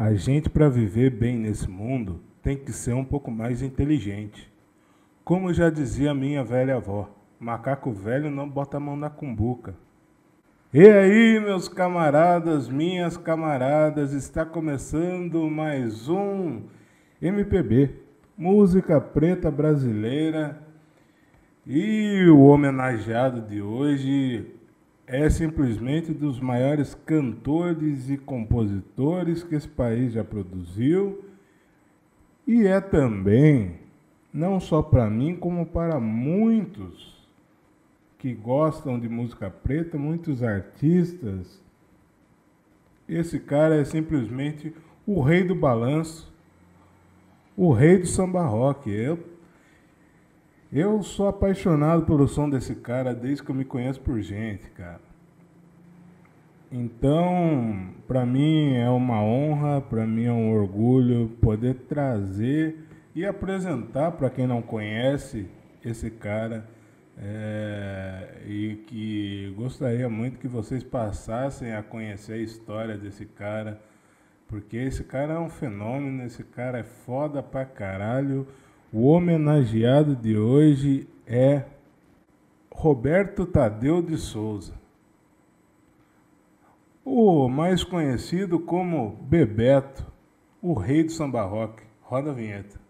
A gente, para viver bem nesse mundo, tem que ser um pouco mais inteligente. Como já dizia minha velha avó, macaco velho não bota a mão na cumbuca. E aí, meus camaradas, minhas camaradas, está começando mais um MPB, música preta brasileira. E o homenageado de hoje é simplesmente dos maiores cantores e compositores que esse país já produziu e é também, não só para mim, como para muitos que gostam de música preta, muitos artistas. Esse cara é simplesmente o rei do balanço, o rei do samba rock. Eu, eu sou apaixonado pelo som desse cara desde que eu me conheço por gente, cara. Então, para mim é uma honra, para mim é um orgulho poder trazer e apresentar para quem não conhece esse cara é, e que gostaria muito que vocês passassem a conhecer a história desse cara, porque esse cara é um fenômeno, esse cara é foda pra caralho. O homenageado de hoje é Roberto Tadeu de Souza, o mais conhecido como Bebeto, o rei do samba rock. Roda a vinheta.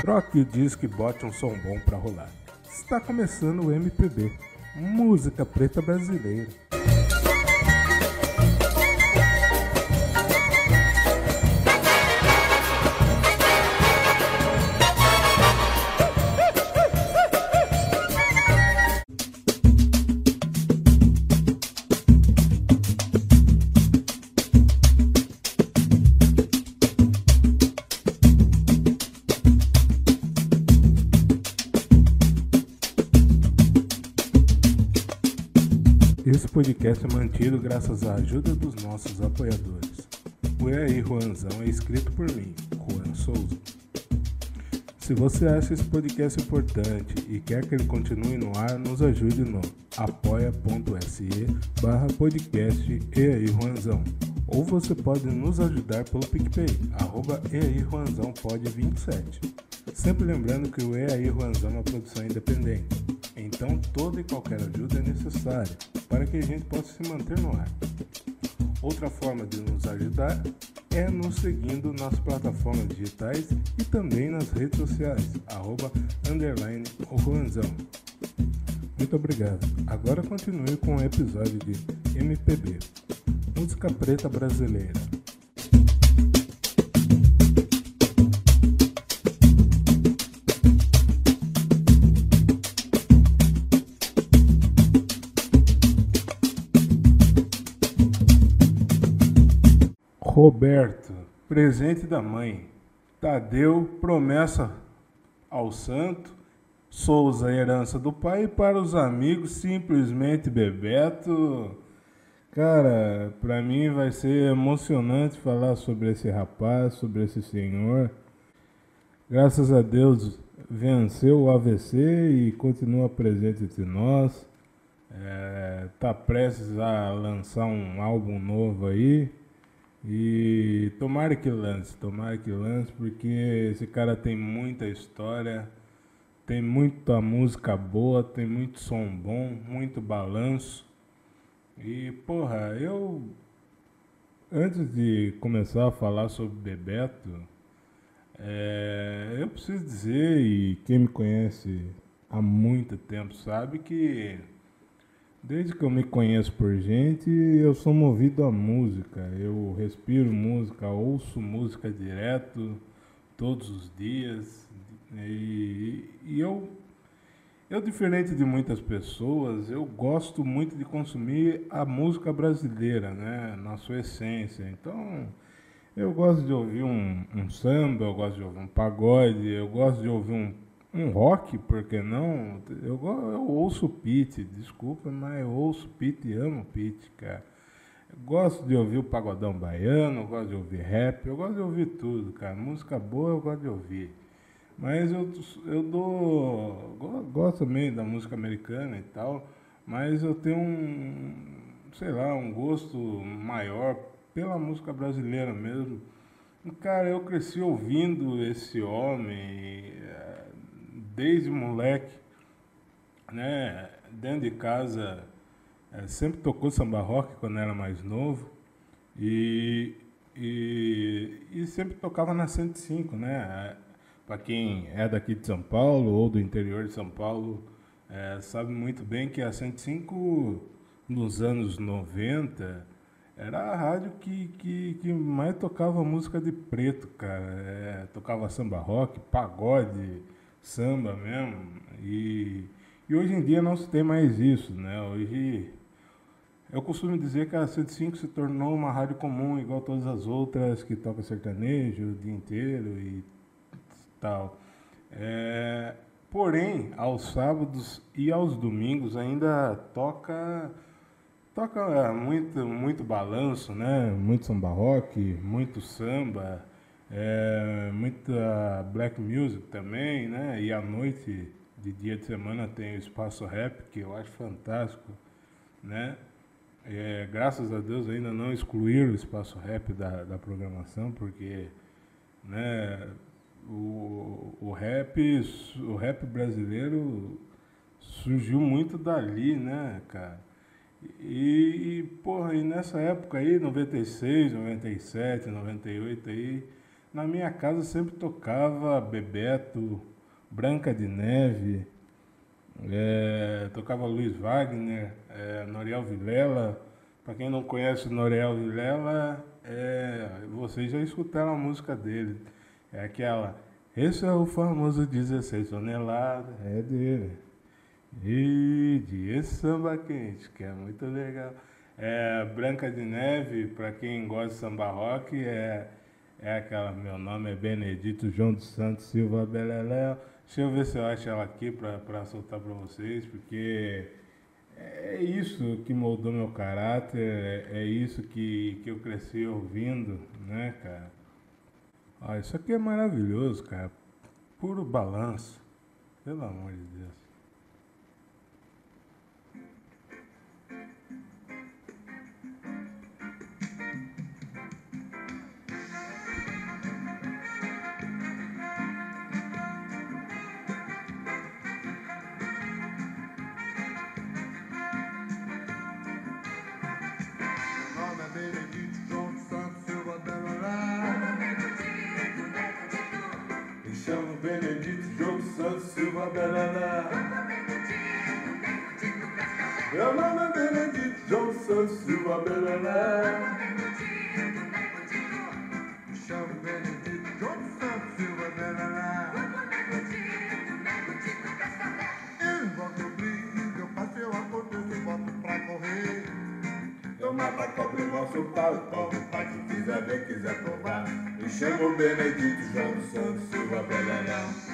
Troque o disco e bote um som bom pra rolar. Está começando o MPB, música preta brasileira. Podcast é mantido graças à ajuda dos nossos apoiadores. O E aí Juanzão é escrito por mim, Juan Souza. Se você acha esse podcast importante e quer que ele continue no ar, nos ajude no apoia.se barra podcast E aí Juanzão. Ou você pode nos ajudar pelo PicPay, arroba E aí Juanzão pode 27. Sempre lembrando que o E aí Juanzão é uma produção independente. Então toda e qualquer ajuda é necessária para que a gente possa se manter no ar. Outra forma de nos ajudar é nos seguindo nas plataformas digitais e também nas redes sociais, arroba, underline. Muito obrigado. Agora continue com o episódio de MPB, Música Preta Brasileira. Roberto, presente da mãe. Tadeu, promessa ao santo. Souza, herança do pai. E para os amigos, simplesmente Bebeto. Cara, para mim vai ser emocionante falar sobre esse rapaz, sobre esse senhor. Graças a Deus venceu o AVC e continua presente entre nós. É, tá prestes a lançar um álbum novo aí. E tomara que lance, tomara que lance, porque esse cara tem muita história, tem muita música boa, tem muito som bom, muito balanço. E, porra, eu. Antes de começar a falar sobre Bebeto, é, eu preciso dizer, e quem me conhece há muito tempo sabe que Desde que eu me conheço por gente, eu sou movido à música. Eu respiro música, ouço música direto, todos os dias. E, e eu, eu, diferente de muitas pessoas, eu gosto muito de consumir a música brasileira, né? Na sua essência. Então, eu gosto de ouvir um, um samba, eu gosto de ouvir um pagode, eu gosto de ouvir um, um rock, por que não? Eu, eu ouço Pete, desculpa, mas eu ouço Pete e amo Pete, cara. Eu gosto de ouvir o pagodão baiano, gosto de ouvir rap, eu gosto de ouvir tudo, cara. Música boa eu gosto de ouvir. Mas eu, eu dou. Gosto também da música americana e tal, mas eu tenho um, sei lá, um gosto maior pela música brasileira mesmo. Cara, eu cresci ouvindo esse homem desde moleque, né? Dentro de casa, é, sempre tocou samba rock quando era mais novo e, e, e sempre tocava na 105, né? Para quem é daqui de São Paulo ou do interior de São Paulo, é, sabe muito bem que a 105 nos anos 90 era a rádio que, que, que mais tocava música de preto, cara. É, tocava samba rock, pagode, samba mesmo. E, e hoje em dia não se tem mais isso, né? Hoje eu costumo dizer que a 105 se tornou uma rádio comum, igual todas as outras que toca sertanejo o dia inteiro e tal. É, porém, aos sábados e aos domingos ainda toca toca é, muito muito balanço, né? Muito samba rock, muito samba, é, muita black music também, né? E à noite de dia de semana tem o espaço rap que eu acho fantástico, né? É, graças a Deus ainda não excluíram o espaço rap da, da programação, porque né, o, o, rap, o rap brasileiro surgiu muito dali, né, cara? E, porra, e nessa época aí, 96, 97, 98 aí, na minha casa sempre tocava Bebeto, Branca de Neve, é, tocava Luiz Wagner, é, Noriel Vilela. Para quem não conhece Noriel Vilela, é, vocês já escutaram a música dele. É aquela. Esse é o famoso 16 toneladas, é dele. E de samba quente, que é muito legal. É, Branca de Neve, para quem gosta de samba rock, é, é aquela. Meu nome é Benedito João dos Santos Silva Beleléu. Deixa eu ver se eu acho ela aqui para soltar para vocês, porque é isso que moldou meu caráter, é, é isso que, que eu cresci ouvindo, né, cara? Ó, isso aqui é maravilhoso, cara. Puro balanço. Pelo amor de Deus. Meu nome é Benedito Johnson Silva Belené. Me chamo Benedito Johnson Silva Belené. Eu invoco o brilho, passo, eu aconteço e boto pra correr. Eu mato a cobra e mostro o pau, o pai que quiser ver, quiser provar. Me chamo Benedito Johnson Silva Belené.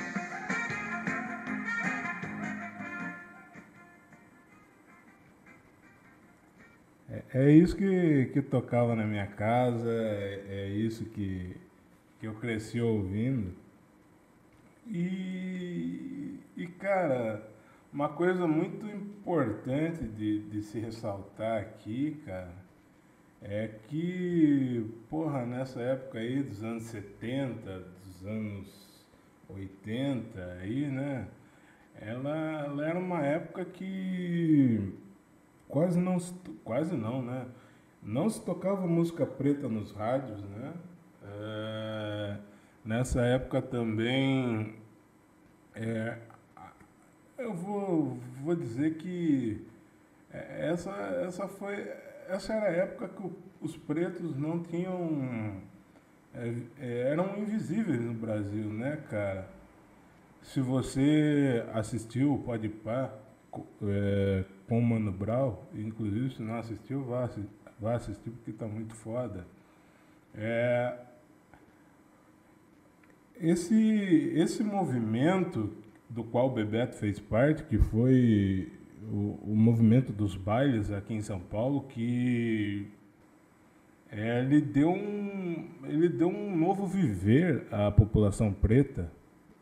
É isso que, que tocava na minha casa, é, é isso que, que eu cresci ouvindo. E, e, cara, uma coisa muito importante de, de se ressaltar aqui, cara, é que, porra, nessa época aí dos anos 70, dos anos 80 aí, né? Ela, ela era uma época que quase não, quase não, né? Não se tocava música preta nos rádios, né? É, nessa época também, é, eu vou, vou dizer que essa, essa foi, essa era a época que os pretos não tinham, é, é, eram invisíveis no Brasil, né, cara? Se você assistiu o Pode Par, é, com o Mano Brown, inclusive se não assistiu, vá, vá assistir porque está muito foda. É, esse, esse movimento do qual o Bebeto fez parte, que foi o, o movimento dos bailes aqui em São Paulo, que é, ele, deu um, ele deu um novo viver à população preta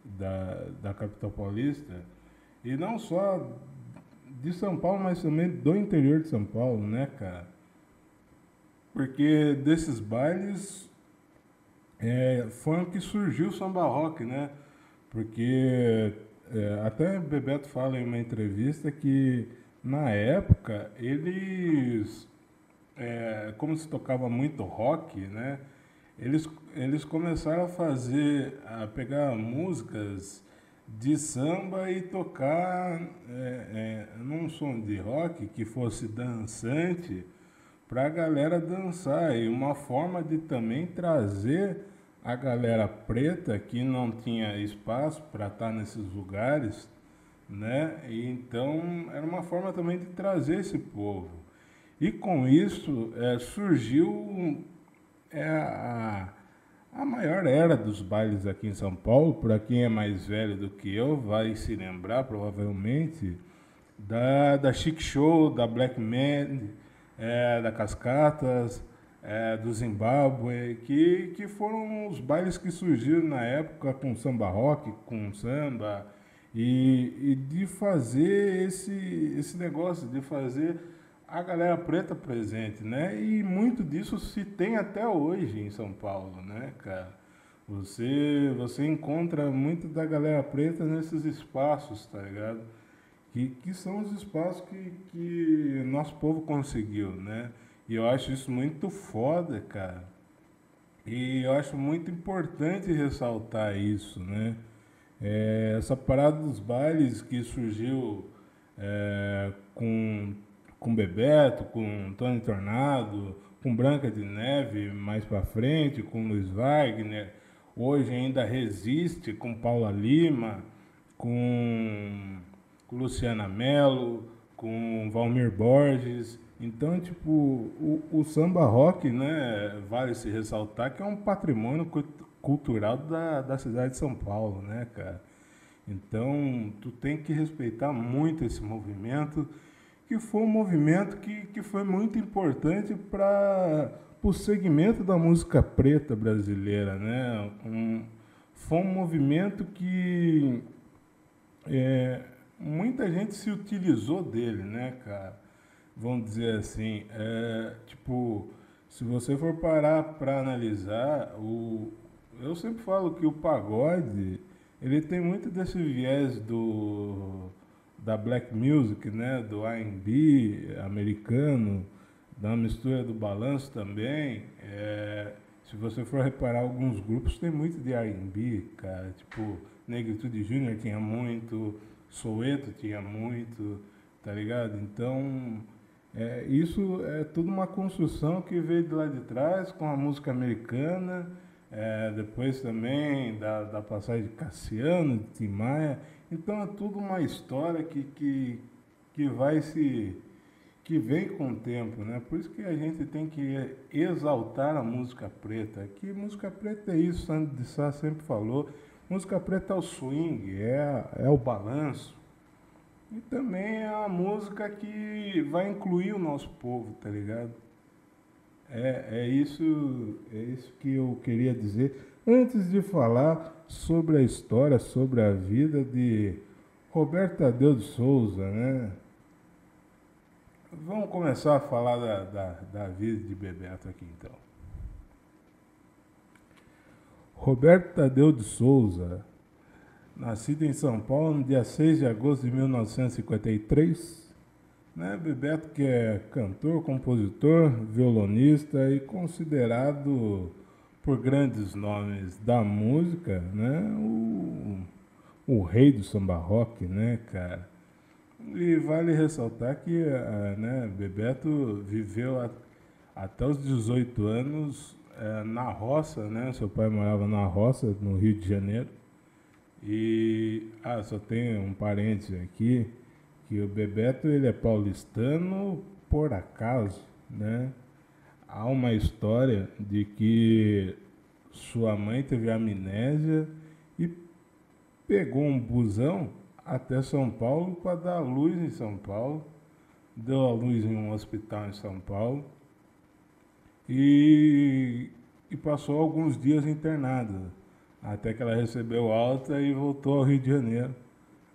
da, da capital paulista, e não só de São Paulo, mas também do interior de São Paulo, né, cara? Porque desses bailes é, foi que surgiu o samba rock, né? Porque é, até Bebeto fala em uma entrevista que na época eles, é, como se tocava muito rock, né? Eles, eles começaram a fazer, a pegar músicas de samba e tocar é, é, num som de rock que fosse dançante para a galera dançar e uma forma de também trazer a galera preta que não tinha espaço para estar tá nesses lugares, né? E então era uma forma também de trazer esse povo. E com isso é, surgiu é, a, a maior era dos bailes aqui em São Paulo. Para quem é mais velho do que eu, vai se lembrar provavelmente da, da Chic Show, da Black Man, é, da Cascatas é, do Zimbábue, que, que foram os bailes que surgiram na época com samba rock, com samba, e, e de fazer esse, esse negócio, de fazer a galera preta presente, né? E muito disso se tem até hoje em São Paulo, né, cara? Você, você encontra muito da galera preta nesses espaços, tá ligado? Que, que são os espaços que, que nosso povo conseguiu, né? E eu acho isso muito foda, cara. E eu acho muito importante ressaltar isso, né? É, essa parada dos bailes que surgiu é, com, com Bebeto, com Tony Tornado, com Branca de Neve mais para frente, com Luiz Wagner, hoje ainda resiste com Paula Lima, com, Luciana Mello, com Valmir Borges. Então, tipo, o, o, samba rock, né, vale se ressaltar que é um patrimônio cultural da, da cidade de São Paulo, né, cara? Então, tu tem que respeitar muito esse movimento, que foi um movimento que, que foi muito importante para o segmento da música preta brasileira, né? Um, foi um movimento que é, muita gente se utilizou dele, né, cara? vamos dizer assim, é, tipo, se você for parar para analisar, o, eu sempre falo que o pagode, ele tem muito desse viés do da black music, né, do R&B americano, da mistura do balanço também. É, se você for reparar alguns grupos tem muito de R&B, cara, tipo Negritude Júnior tinha muito, Soweto tinha muito, tá ligado? Então é, isso é tudo uma construção que veio de lá de trás com a música americana, é, depois também da, da passagem de Cassiano, de Tim Maia. Então é tudo uma história que, que, que vai se. que vem com o tempo, né? Por isso que a gente tem que exaltar a música preta. Que música preta é isso, Sandro de Sá sempre falou. Música preta é o swing, é, é o balanço, e também é uma música que vai incluir o nosso povo, tá ligado? É, é, isso, é isso que eu queria dizer antes de falar sobre a história, sobre a vida de Roberto Tadeu de Souza, né? Vamos começar a falar da, da, da vida de Bebeto aqui então. Roberto Tadeu de Souza nascido em São Paulo no dia 6 de agosto de 1953. Né? Bebeto que é cantor, compositor, violonista e considerado por grandes nomes da música, né? o, o rei do samba rock, né, cara? E vale ressaltar que uh, né, Bebeto viveu a, até os 18 anos uh, na roça, né? Seu pai morava na roça, no Rio de Janeiro. E ah, só tem um parênteses aqui, que o Bebeto ele é paulistano por acaso, né? Há uma história de que sua mãe teve amnésia e pegou um busão até São Paulo para dar luz em São Paulo, deu a luz em um hospital em São Paulo e, e passou alguns dias internada, até que ela recebeu alta e voltou ao Rio de Janeiro.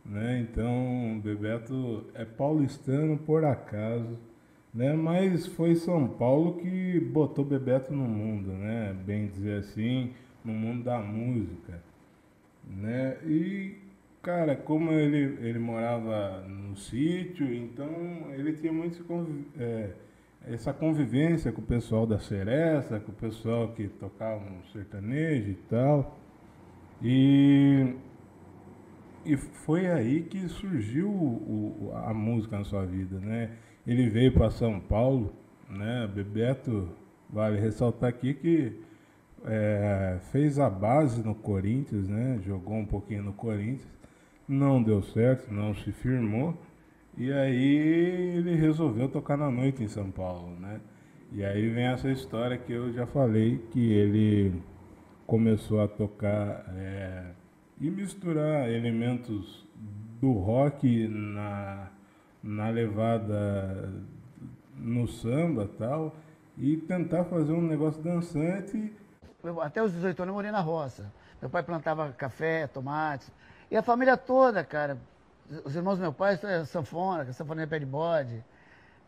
Né? Então, Bebeto é paulistano por acaso, né? mas foi São Paulo que botou Bebeto no mundo, né? bem dizer assim, no mundo da música. Né? E, cara, como ele, ele morava no sítio, então ele tinha muito é, essa convivência com o pessoal da Seresta, com o pessoal que tocava um sertanejo e tal. E, e foi aí que surgiu o, a música na sua vida, né? Ele veio para São Paulo, né? Bebeto, vale ressaltar aqui que é, fez a base no Corinthians, né? Jogou um pouquinho no Corinthians, não deu certo, não se firmou. E aí ele resolveu tocar na noite em São Paulo, né? E aí vem essa história que eu já falei, que ele começou a tocar é, e misturar elementos do rock na, na levada no samba tal, e tentar fazer um negócio dançante eu, até os 18 anos eu morei na roça. Meu pai plantava café, tomate. E a família toda, cara. Os irmãos do meu pai, é sanfona, sanfoneira pé de bode,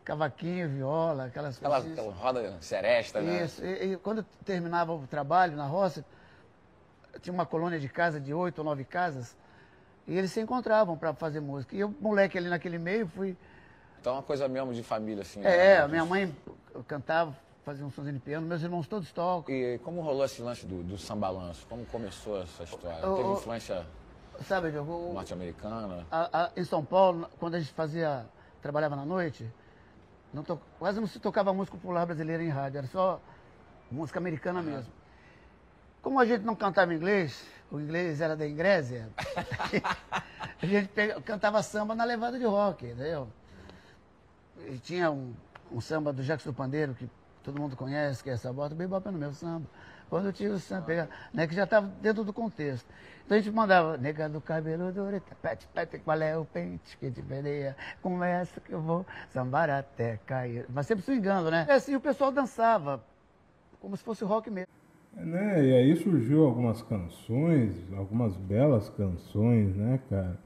cavaquinho, viola, aquelas coisas. Aquela, aquela roda seresta, né? Isso. E, e, quando terminava o trabalho na roça, tinha uma colônia de casa, de oito ou nove casas, e eles se encontravam para fazer música. E eu, moleque ali naquele meio, fui. Então é uma coisa mesmo de família, assim. É, né? minha mãe cantava, fazia um sonzinho de piano, meus irmãos todos tocam. E como rolou esse lance do, do sambalanço? Como começou essa história? O, Teve influência sabe, norte-americana? Em São Paulo, quando a gente fazia, trabalhava na noite, não to, quase não se tocava música popular brasileira em rádio, era só música americana uhum. mesmo. Como a gente não cantava inglês, o inglês era da Ingrésia, a gente cantava samba na levada de rock, entendeu? E tinha um, um samba do Jackson do Pandeiro, que todo mundo conhece, que é essa bota, bem bota no meu samba. Quando eu tive o samba, pega, né, que já estava dentro do contexto. Então a gente mandava, nega do cabelo duro, pete, pete, qual é o pente que te peneia? Com essa que eu vou sambar até cair. Mas sempre swingando, né? É assim, o pessoal dançava, como se fosse rock mesmo. Né? E aí surgiu algumas canções, algumas belas canções, né, cara?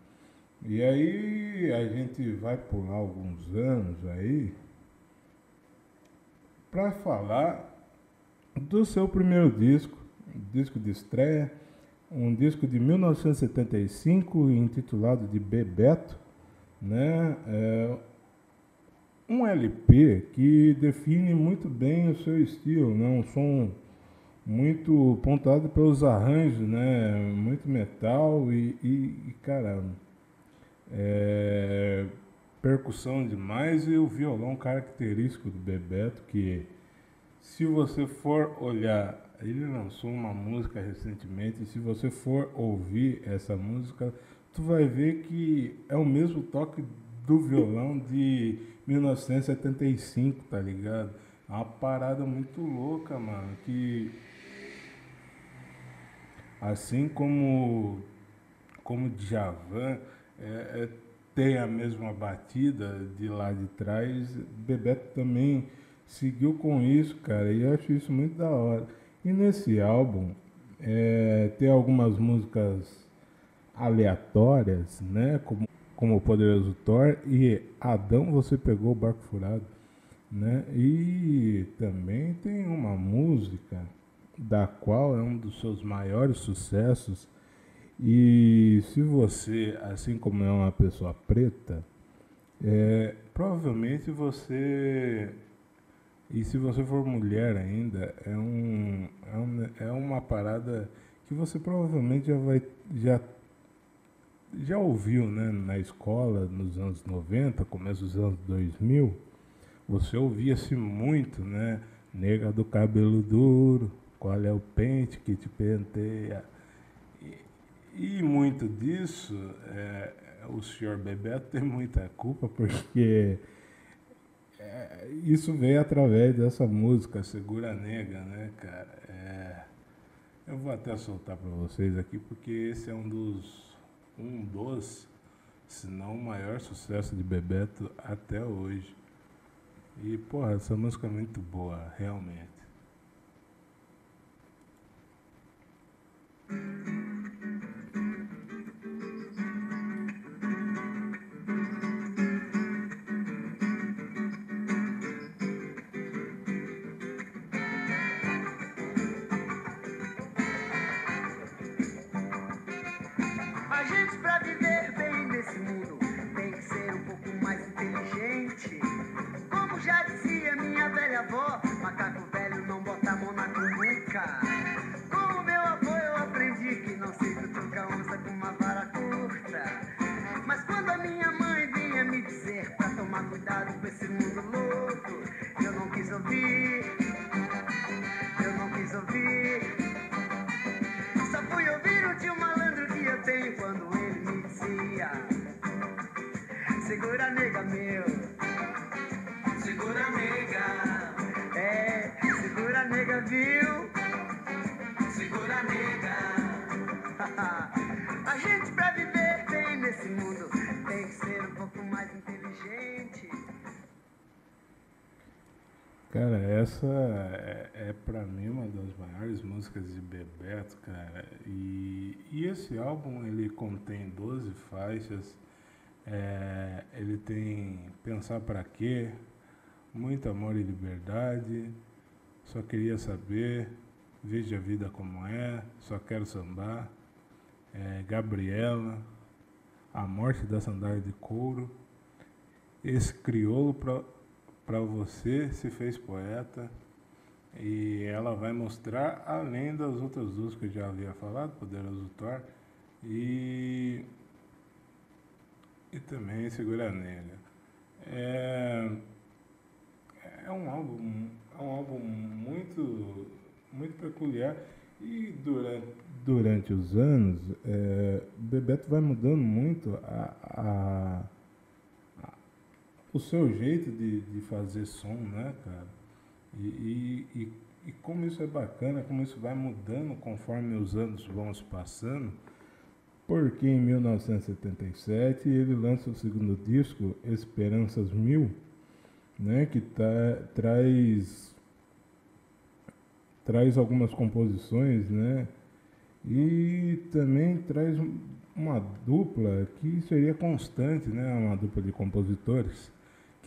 E aí a gente vai pular alguns anos aí, para falar do seu primeiro disco, disco de estreia, um disco de 1975 intitulado de Bebeto, né? É um LP que define muito bem o seu estilo, né? um som muito pontuado pelos arranjos, né? muito metal e, e, e é, percussão demais e o violão característico do Bebeto, que se você for olhar, ele lançou uma música recentemente, e se você for ouvir essa música, tu vai ver que é o mesmo toque do violão de 1975, tá ligado? É uma parada muito louca, mano, que assim como como Djavan é, é tem a mesma batida de lá de trás, Bebeto também seguiu com isso, cara, e acho isso muito da hora. E nesse álbum é, tem algumas músicas aleatórias, né? Como, como o Poderoso Thor e Adão Você Pegou o Barco Furado, né? E também tem uma música da qual é um dos seus maiores sucessos, e se você, assim como é uma pessoa preta, é, provavelmente você, e se você for mulher ainda, é, um, é, um, é uma parada que você provavelmente já vai, já, já ouviu né, na escola nos anos 90, começo dos anos 2000, você ouvia-se muito, né? Nega do cabelo duro, qual é o pente que te penteia? E muito disso, é, o senhor Bebeto tem muita culpa, porque é, isso veio através dessa música, Segura Nega, né, cara? É, eu vou até soltar para vocês aqui, porque esse é um dos, um dos, se não o maior sucesso de Bebeto até hoje. E, porra, essa música é muito boa, realmente. Cara, essa é, é para mim uma das maiores músicas de Bebeto, cara. E, e esse álbum ele contém 12 faixas. É, ele tem Pensar para quê? Muito amor e liberdade. Só queria saber. Veja a vida como é. Só quero sambar. É, Gabriela. A morte da sandália de couro. Esse crioulo para você se fez poeta e ela vai mostrar além das outras duas que eu já havia falado, Poderoso Thor e e também Segura Negra. É, é um álbum é um álbum muito muito peculiar e durante, durante os anos é, Bebeto vai mudando muito a, a o seu jeito de, de fazer som, né, cara? E, e, e, como isso é bacana, como isso vai mudando conforme os anos vão se passando, porque em 1977 ele lança o segundo disco, Esperanças Mil, né, que tá, traz traz algumas composições, né, e também traz uma dupla que seria constante, né, uma dupla de compositores,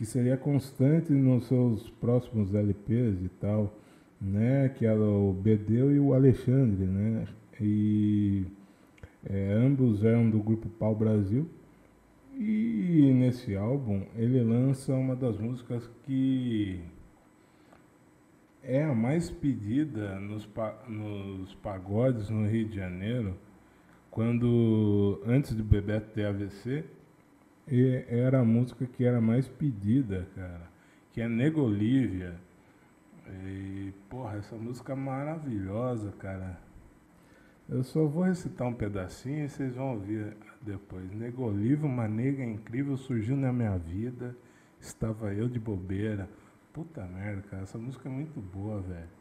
que seria constante nos seus próximos LPs e tal, né? Que era o Bedeu e o Alexandre, né? E é, ambos eram do grupo Pau Brasil. E nesse álbum ele lança uma das músicas que é a mais pedida nos, nos pagodes no Rio de Janeiro, quando antes do Bebeto ter AVC, e era a música que era mais pedida, cara, que é Negolívia. E, porra, essa música é maravilhosa, cara. Eu só vou recitar um pedacinho e vocês vão ouvir depois. Negolívia, uma nega incrível surgiu na minha vida. Estava eu de bobeira. Puta merda, cara, essa música é muito boa, velho.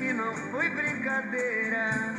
que não foi brincadeira.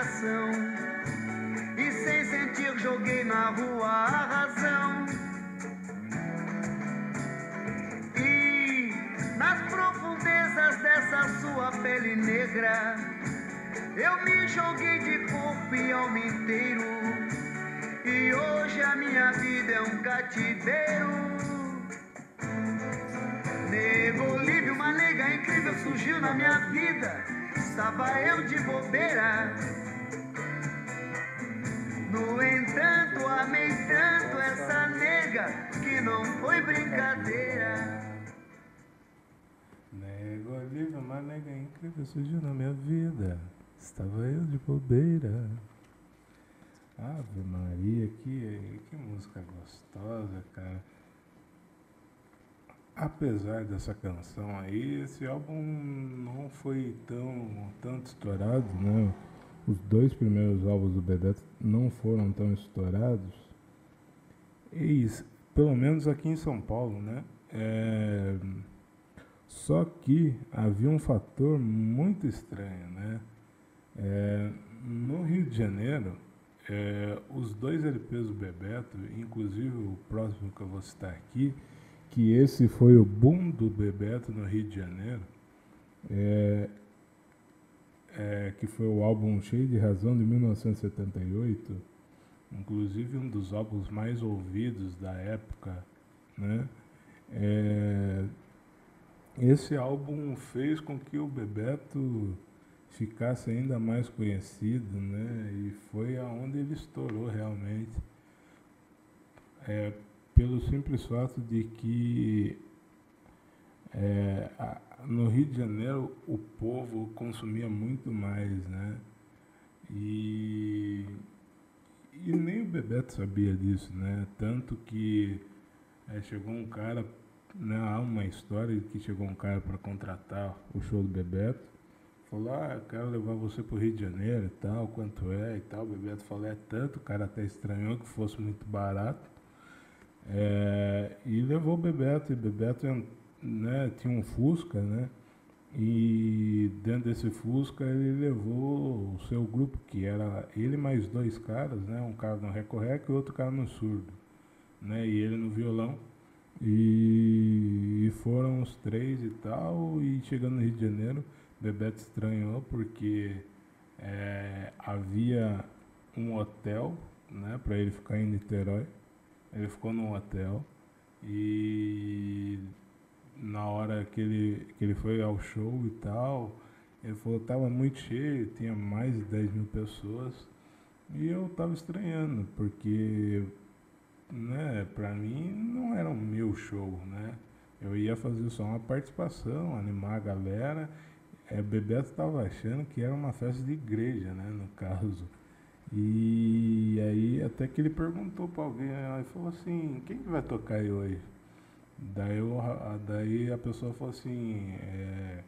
E sem sentir, joguei na rua a razão. E nas profundezas dessa sua pele negra, eu me joguei de corpo e alma inteiro. E hoje a minha vida é um cativeiro. Nego Olívio, uma nega incrível surgiu na minha vida. Estava eu de bobeira. Nega que não foi brincadeira. Nego Olívio, uma nega incrível surgiu na minha vida. Estava eu de bobeira. Ave Maria, que, que música gostosa, cara. Apesar dessa canção aí, esse álbum não foi tão tanto estourado, né? Os dois primeiros álbuns do Bebeto não foram tão estourados. E pelo menos aqui em São Paulo, né? É, só que havia um fator muito estranho, né? É, no Rio de Janeiro, é, os dois LPs do Bebeto, inclusive o próximo que eu vou citar aqui, que esse foi o boom do Bebeto no Rio de Janeiro, é, é, que foi o álbum Cheio de Razão de 1978, inclusive um dos álbuns mais ouvidos da época, né? É, esse álbum fez com que o Bebeto ficasse ainda mais conhecido, né? E foi aonde ele estourou realmente. É, pelo simples fato de que é, a, no Rio de Janeiro o povo consumia muito mais, né? E, e nem o Bebeto sabia disso, né? Tanto que é, chegou um cara, né? Há uma história que chegou um cara para contratar o show do Bebeto Falou, ah, eu quero levar você pro Rio de Janeiro e tal, quanto é e tal. O Bebeto falou, é tanto, o cara até estranhou que fosse muito barato. É, e levou o Bebeto, e o Bebeto né, tinha um Fusca, né? E dentro desse Fusca ele levou o seu grupo, que era ele mais dois caras, né? Um cara no recorrec e outro cara no surdo. Né? E ele no violão. E, e foram os três e tal, e chegando no Rio de Janeiro, Bebeto estranhou porque é, havia um hotel né, para ele ficar em Niterói. Ele ficou num hotel e na hora que ele, que ele foi ao show e tal, ele falou que estava muito cheio, tinha mais de 10 mil pessoas. E eu estava estranhando, porque né, para mim não era um meu show, né? Eu ia fazer só uma participação, animar a galera é, Bebeto estava achando que era uma festa de igreja, né, no caso. E aí até que ele perguntou para alguém, aí falou assim, quem que vai tocar aí hoje? Daí, eu, daí a pessoa falou assim, é,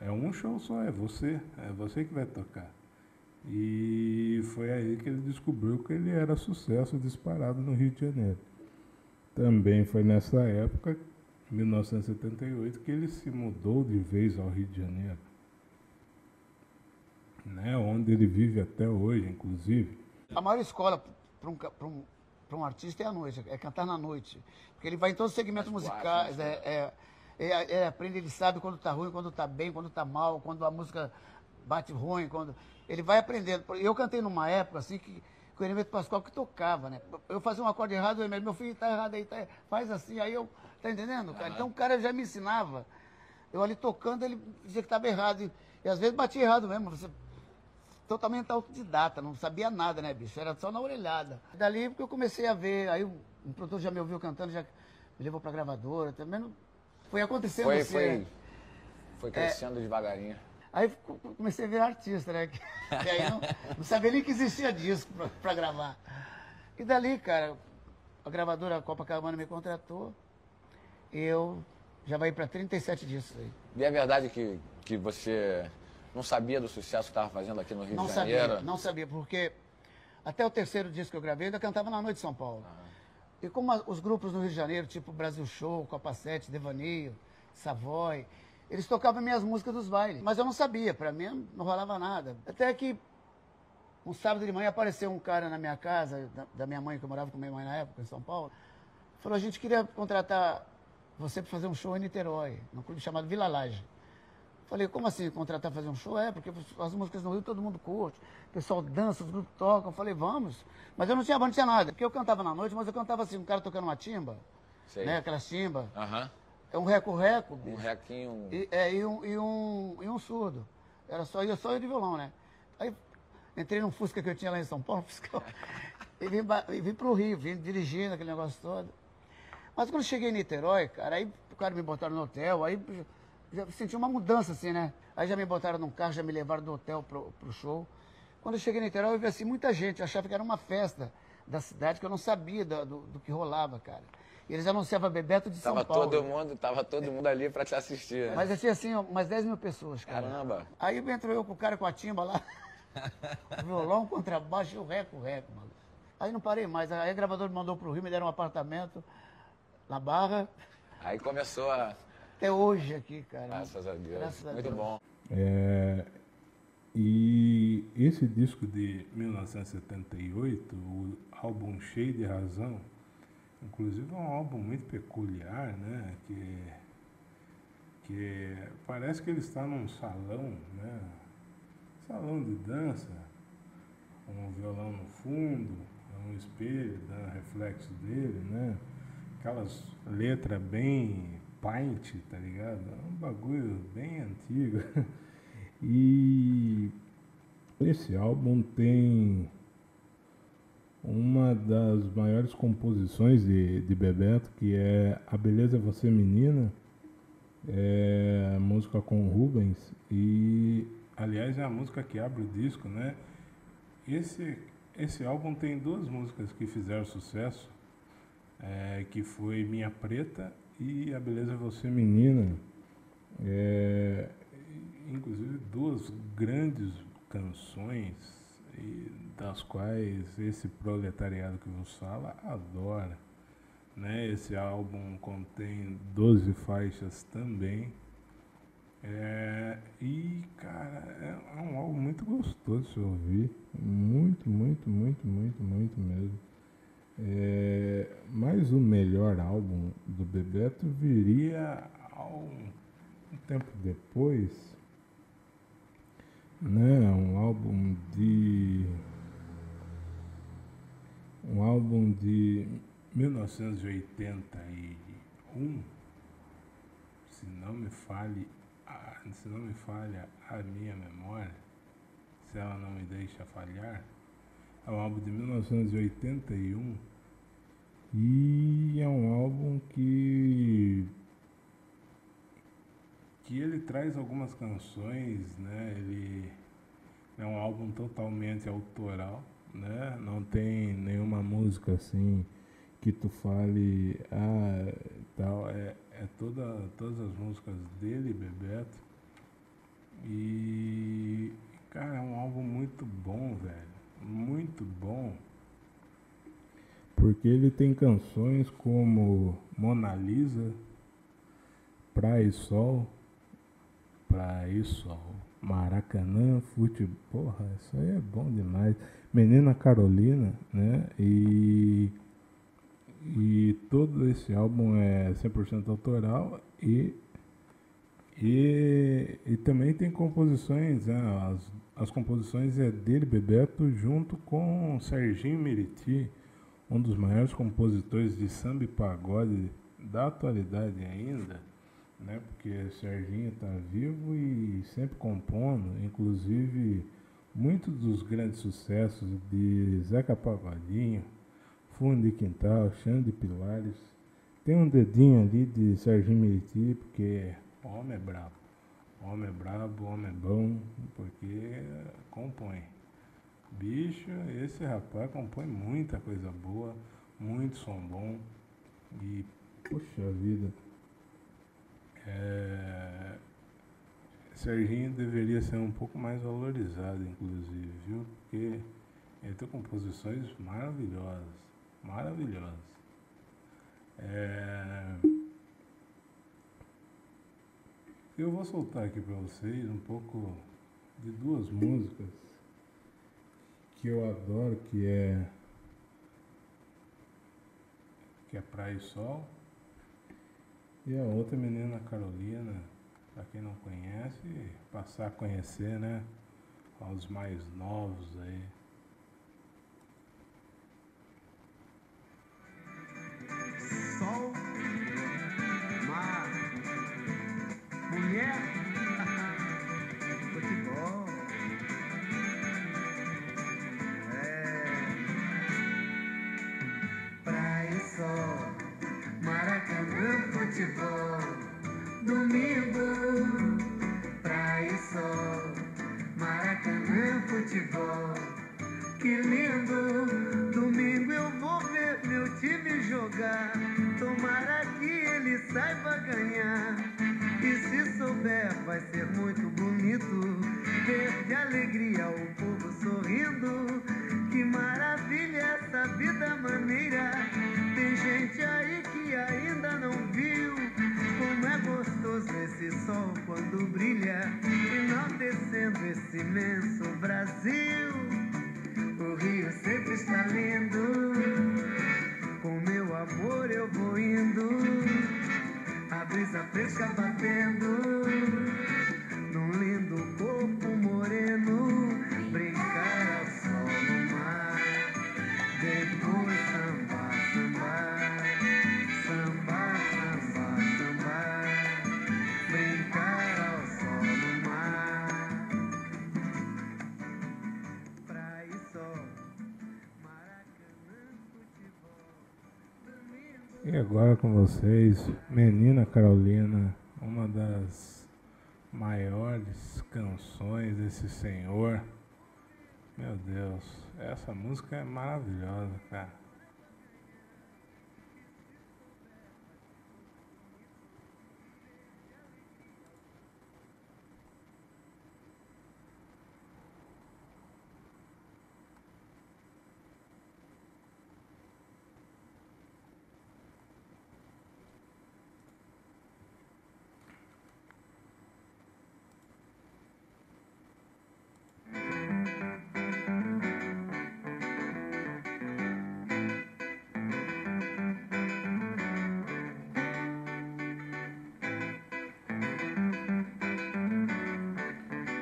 é um show só, é você, é você que vai tocar. E foi aí que ele descobriu que ele era sucesso disparado no Rio de Janeiro. Também foi nessa época, 1978, que ele se mudou de vez ao Rio de Janeiro né, onde ele vive até hoje, inclusive. A maior escola para um, um, um artista é a noite, é cantar na noite. Porque ele vai em todos os segmentos musicais, é, é, é, é, aprende, ele sabe quando está ruim, quando está bem, quando está mal, quando a música bate ruim, quando. Ele vai aprendendo. Eu cantei numa época assim que com o Hermeto Pascoal que tocava, né? Eu fazia um acorde errado, ele meu filho está errado aí, tá, faz assim, aí eu. Tá entendendo, cara? Então o cara já me ensinava. Eu ali tocando, ele dizia que estava errado. E, e, às vezes batia errado mesmo. Você totalmente autodidata, não sabia nada, né, bicho? Era só na orelhada. Dali que eu comecei a ver, aí um produtor já me ouviu cantando, já me levou pra gravadora, também não... foi acontecendo foi, assim. Foi, né? foi crescendo é, devagarinho. Aí comecei a virar artista, né? Que, aí não, não, sabia nem que existia disco pra, pra gravar. E dali, cara, a gravadora Copacabana me contratou, eu já vai para 37 discos aí. E é verdade que, que você não sabia do sucesso que estava fazendo aqui no Rio não de Janeiro? Não sabia, não sabia, porque até o terceiro disco que eu gravei, eu ainda cantava na noite de São Paulo. Ah. E como a, os grupos no Rio de Janeiro, tipo Brasil Show, Copa 7, Devaneio, Savoy, eles tocavam minhas músicas dos bailes. Mas eu não sabia, para mim não rolava nada. Até que Um sábado de manhã apareceu um cara na minha casa, da, da minha mãe, que eu morava com minha mãe na época, em São Paulo. Falou, a gente queria contratar você para fazer um show em Niterói, num clube chamado Vila Laje. Falei, como assim contratar fazer um show? É, porque as músicas no Rio todo mundo curte, o pessoal dança, os grupos tocam. Falei, vamos. Mas eu não tinha banda, não tinha nada. Porque eu cantava na noite, mas eu cantava assim, um cara tocando uma timba, Sei. né? Aquelas timba. Aham. É um reco-reco. Um requinho. E, é, e, um, e, um, e um surdo. Era só eu, só eu de violão, né? Aí entrei num Fusca que eu tinha lá em São Paulo, Fusca, e vim, e vim pro Rio, vim dirigindo aquele negócio todo. Mas quando cheguei em Niterói, cara, aí o cara me botaram no hotel, aí já senti uma mudança assim, né? Aí já me botaram num carro, já me levaram do hotel pro, pro show. Quando eu cheguei em Niterói, eu vi assim muita gente, eu achava que era uma festa da cidade, que eu não sabia do, do, do que rolava, cara. E eles anunciavam Bebeto de São Tava Paulo. todo mundo, tava todo mundo ali pra te assistir. né? Mas eu tinha assim, ó, umas 10 mil pessoas, cara. Caramba. Aí entrou eu com o cara com a timba lá, o violão, contrabaixo e o reco, reco, mano. Aí não parei mais. Aí o gravador me mandou pro Rio, me deram um apartamento na Barra. Aí começou a. Até hoje aqui, cara. Graças a Deus. Graças a Muito Deus. bom. É, e esse disco de 1978, o álbum Cheio de Razão, inclusive é um álbum muito peculiar, né? Que, que parece que ele está num salão, né? Salão de dança, um violão no fundo, um espelho dando reflexo dele, né? Aquelas letras bem paint, tá ligado? É um bagulho bem antigo. E esse álbum tem uma das maiores composições de, de Bebeto, que é A Beleza é Você Menina, é música com Rubens, e aliás é a música que abre o disco, né? Esse, esse álbum tem duas músicas que fizeram sucesso, é, que foi Minha Preta e A Beleza é Você Menina. É, inclusive duas grandes canções das quais esse proletariado que vos fala adora. Né? Esse álbum contém 12 faixas também. É, e, cara, é um álbum muito gostoso de ouvir. Muito, muito, muito, muito, muito mesmo. É, mas o melhor álbum do Bebeto viria ao, um tempo depois, né? Um álbum de um álbum de 1981, se não me fale, a, se não me falha a minha memória, se ela não me deixa falhar, é um álbum de 1981 e é um álbum que que ele traz algumas canções, né? Ele é um álbum totalmente autoral, né? Não tem nenhuma música assim que tu fale, ah, tal, é, é toda, todas as músicas dele, Bebeto. E, cara, é um álbum muito bom, velho. Muito bom. Porque ele tem canções como Mona Lisa, Praia e Sol, Praia e Sol, Maracanã, Futebol, porra, isso aí é bom demais. Menina Carolina, né? E, e todo esse álbum é 100% autoral e, e, e também tem composições, né? as, as composições é dele, Bebeto, junto com Serginho Meriti, um dos maiores compositores de samba e pagode da atualidade ainda, né? Porque Serginho está vivo e sempre compondo, inclusive muitos dos grandes sucessos de Zeca Pagodinho, Fundo de Quintal, Xande Pilares, tem um dedinho ali de Serginho Meriti, porque homem é brabo. Homem é brabo, homem é bom, porque compõe. Bicho, esse rapaz compõe muita coisa boa, muito som bom. E, poxa vida, é, Serginho deveria ser um pouco mais valorizado, inclusive, viu? Porque ele tem composições maravilhosas, maravilhosas. É, Eu vou soltar aqui para vocês um pouco de duas músicas que eu adoro, que é que é Praia e Sol. E a outra menina Carolina, para quem não conhece, passar a conhecer, né? Aos mais novos aí. falar com vocês. Menina Carolina, uma das maiores canções desse senhor. Meu Deus, essa música é maravilhosa, cara.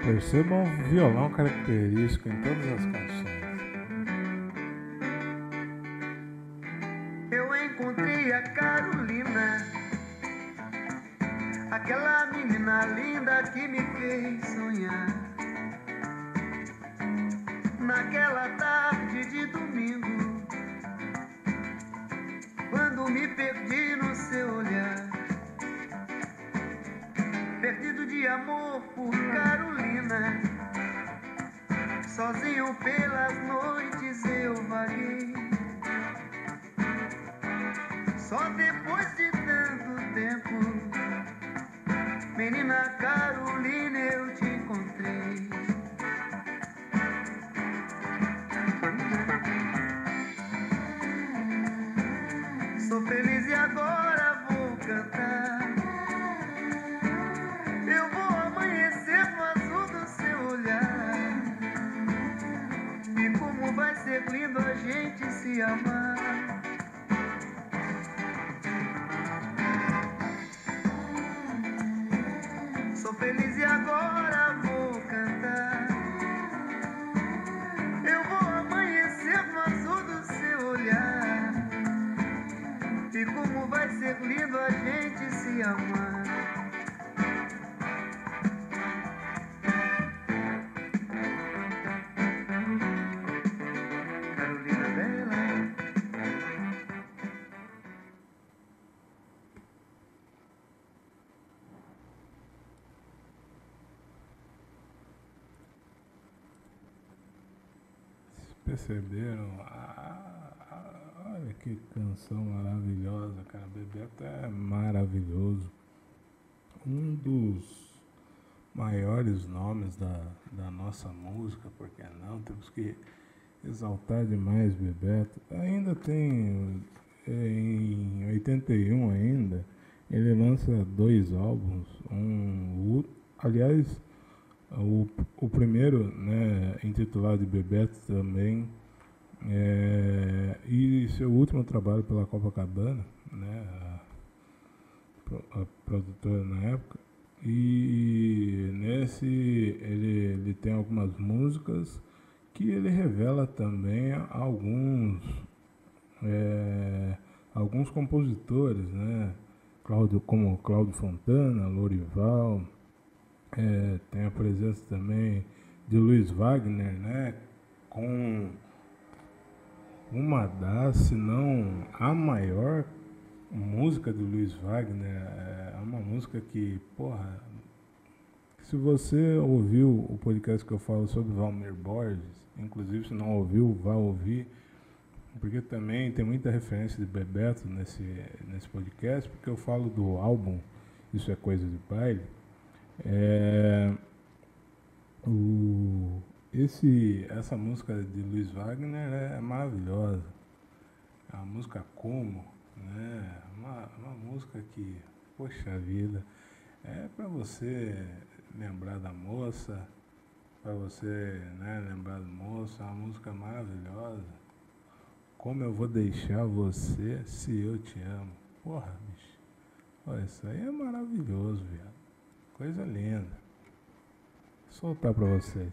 Percebam um violão característico em todas as canções. perceberam? Ah, olha que canção maravilhosa, cara. Bebeto é maravilhoso. Um dos maiores nomes da, da nossa música, porque não? Temos que exaltar demais Bebeto. Ainda tem eh, em 81 ainda, ele lança dois álbuns, um aliás o, o primeiro, né, intitulado de Bebeto também, é, e seu último trabalho pela Copacabana, né, a, a produtora na época, e nesse ele, ele tem algumas músicas que ele revela também alguns é, alguns compositores, né? Cláudio, como Cláudio Fontana, Lorival, é, tem a presença também de Luiz Wagner, né? Com uma das, se não a maior música do Luiz Wagner, é uma música que, porra, se você ouviu o podcast que eu falo sobre Valmir Borges, inclusive se não ouviu, vá ouvir, porque também tem muita referência de Bebeto nesse, nesse podcast, porque eu falo do álbum Isso é Coisa de Baile. É, o, esse, essa música de Luiz Wagner é maravilhosa. É uma música como, né? Uma, uma música que, poxa vida, é para você lembrar da moça, para você né, lembrar do moço, é uma música maravilhosa. Como eu vou deixar você se eu te amo? Porra, bicho. Olha, isso aí é maravilhoso, viado. Coisa linda. Vou soltar pra vocês.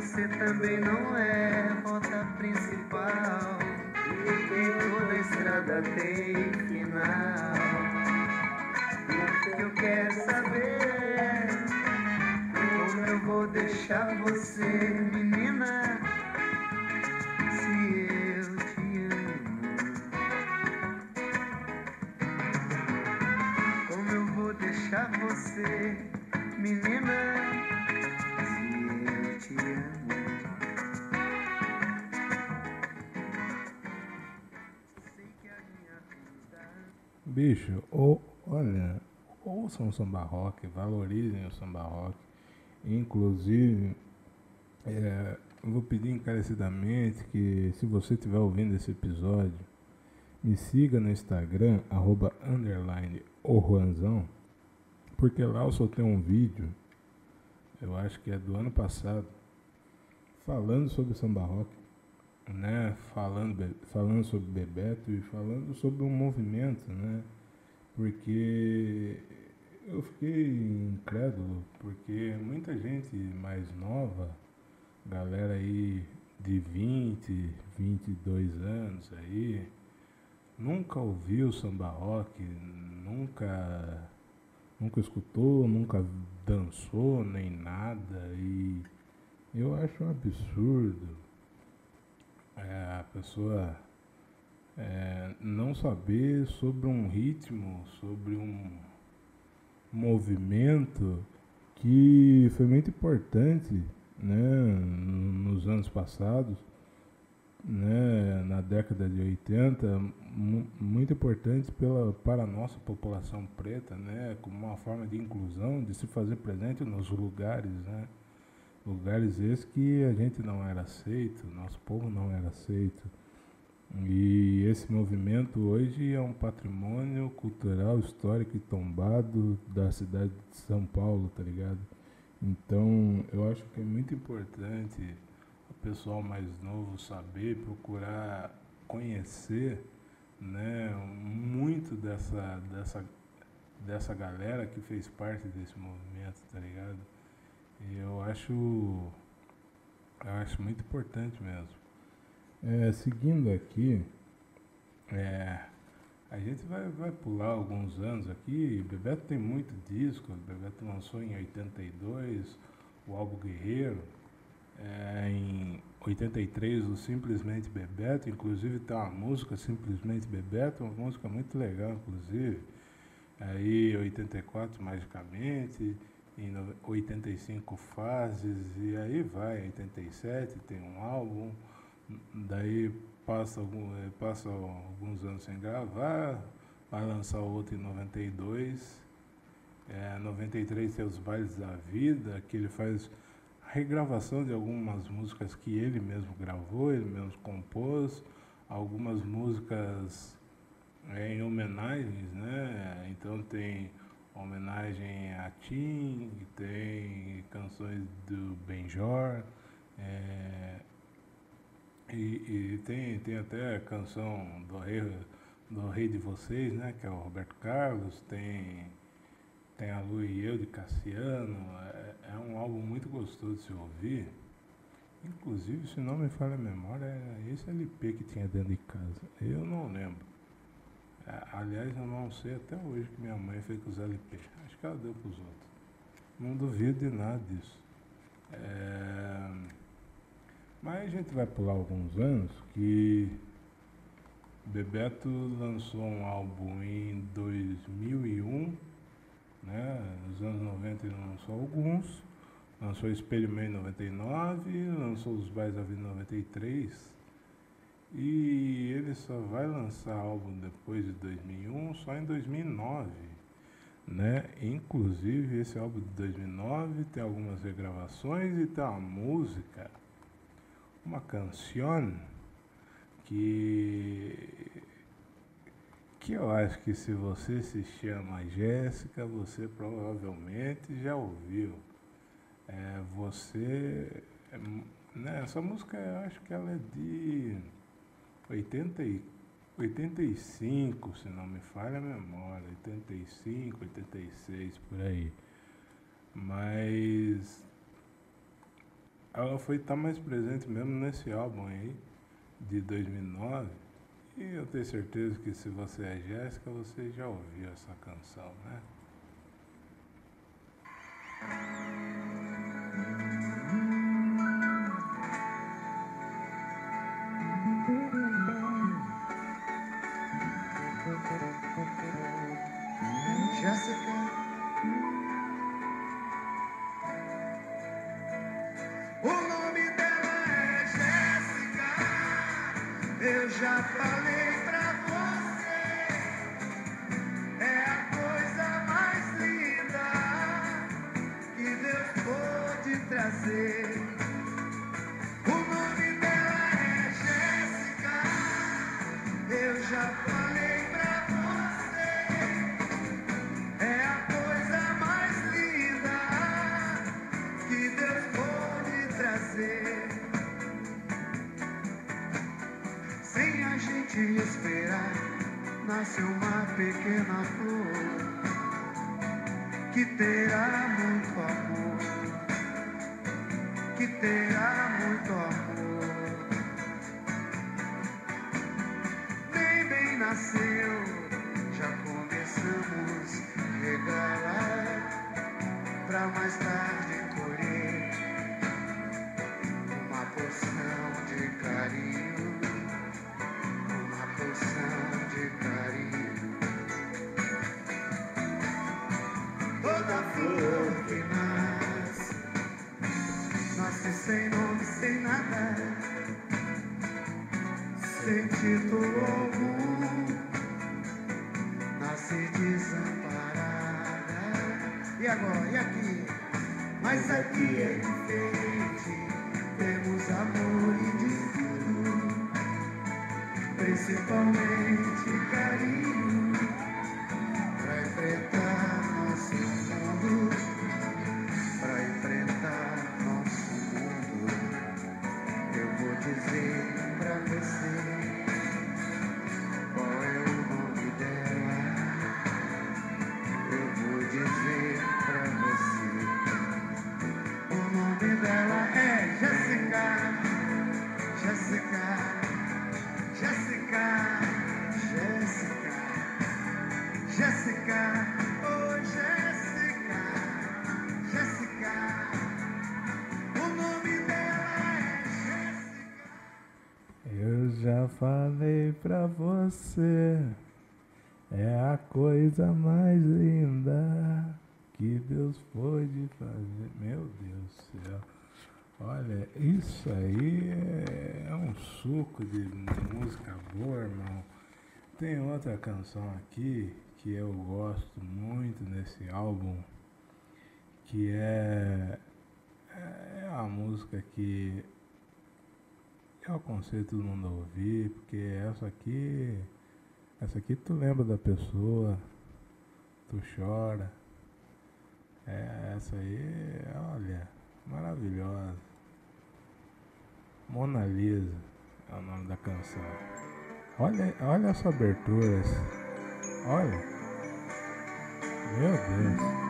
você também não é Bicho, ou, olha, ouçam o samba rock, valorizem o samba rock. Inclusive, é, vou pedir encarecidamente que se você estiver ouvindo esse episódio, me siga no Instagram, arroba underline o Juanzão, porque lá eu soltei um vídeo, eu acho que é do ano passado, falando sobre samba rock, né? Falando, falando sobre Bebeto e falando sobre um movimento, né? Porque eu fiquei incrédulo porque muita gente mais nova, galera aí de 20, 22 anos aí, nunca ouviu samba rock, nunca, nunca escutou, nunca dançou nem nada e eu acho um absurdo é, a pessoa é, não saber sobre um ritmo, sobre um movimento que foi muito importante né, nos anos passados, né, na década de 80, muito importante pela, para a nossa população preta, né, como uma forma de inclusão, de se fazer presente nos lugares, né, lugares esses que a gente não era aceito, nosso povo não era aceito. E esse movimento hoje é um patrimônio cultural, histórico e tombado da cidade de São Paulo, tá ligado? Então, eu acho que é muito importante o pessoal mais novo saber, procurar conhecer né, muito dessa, dessa, dessa galera que fez parte desse movimento, tá ligado? E eu acho, eu acho muito importante mesmo. É, seguindo aqui, é, a gente vai, vai pular alguns anos aqui. Bebeto tem muito disco. Bebeto lançou em 82 o álbum Guerreiro. É, em 83 o Simplesmente Bebeto, inclusive tem uma música Simplesmente Bebeto, uma música muito legal, inclusive. Aí 84 Magicamente, em 85 Fases, e aí vai, 87 tem um álbum, daí passa, eh, passa alguns anos sem gravar, vai lançar outro em 92. É, 93 tem os Bailes da Vida, que ele faz regravação de algumas músicas que ele mesmo gravou, ele mesmo compôs, algumas músicas é, em homenagens, né? Então tem homenagem a Tim, tem canções do Benjor, é, e, e, tem, tem até a canção do rei, do rei de vocês, né? Que é o Roberto Carlos, tem, tem a Lu e eu de Cassiano. É, é um álbum muito gostoso de se ouvir. Inclusive, se não me falha a memória, é esse LP que tinha dentro de casa. Eu não lembro. É, aliás, eu não sei até hoje que minha mãe fez com os LP. Acho que ela deu para os outros. Não duvido de nada disso. É... Mas a gente vai pular alguns anos que Bebeto lançou um álbum em 2001, né? Nos anos 90 ele lançou alguns, lançou Espelho em 99, lançou Os Bais da Vida em 93 e ele só vai lançar álbum depois de 2001 só em 2009. Né? Inclusive esse álbum de 2009 tem algumas regravações e tem uma música uma canção que que eu acho que se você se chama Jéssica, você provavelmente já ouviu. É, você. Né, essa música eu acho que ela é de 80 e, 85, se não me falha a memória. 85, 86, por aí. Mas ela foi estar tá mais presente mesmo nesse álbum aí, de 2009. E eu tenho certeza que se você é Jéssica, você já ouviu essa canção, né? Dizer pra você, é a coisa mais linda que Deus pôde fazer. Meu Deus do céu. Olha, isso aí é, é um suco de música boa, irmão. Tem outra canção aqui que eu gosto muito nesse álbum, que é, é a música que eu aconselho todo mundo a ouvir, porque essa aqui, essa aqui tu lembra da pessoa, tu chora. É, essa aí, olha, maravilhosa. Mona Lisa é o nome da canção. Olha, olha essa abertura. Olha. Meu Deus.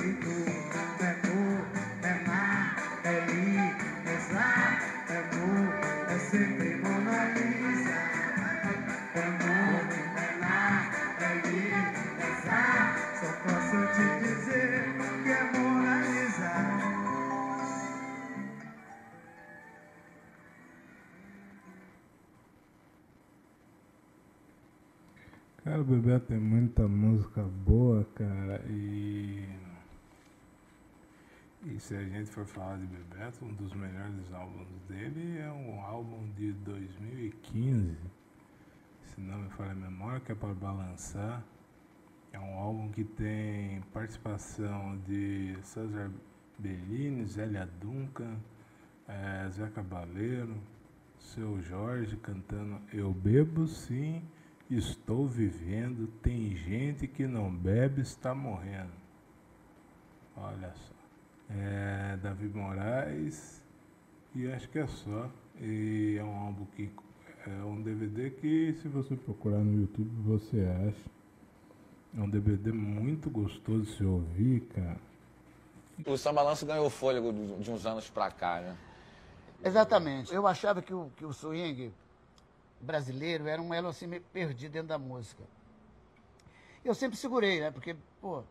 Tem muita música boa, cara, e. E se a gente for falar de Bebeto, um dos melhores álbuns dele é um álbum de 2015, se não me falha a memória, que é para balançar. É um álbum que tem participação de César Bellini, Zélia Duncan, é, Zé Cabaleiro, Seu Jorge cantando Eu Bebo Sim Estou vivendo, tem gente que não bebe está morrendo. Olha só. É Davi Moraes e acho que é só. E é um álbum que é um DVD que se você procurar no YouTube você acha. É um DVD muito gostoso de se ouvir, cara. O Sambalanço ganhou fôlego de uns anos pra cá, né? Exatamente. Eu achava que o, que o swing brasileiro era um elo assim meio perdido dentro da música. Eu sempre segurei, né? Porque, pô,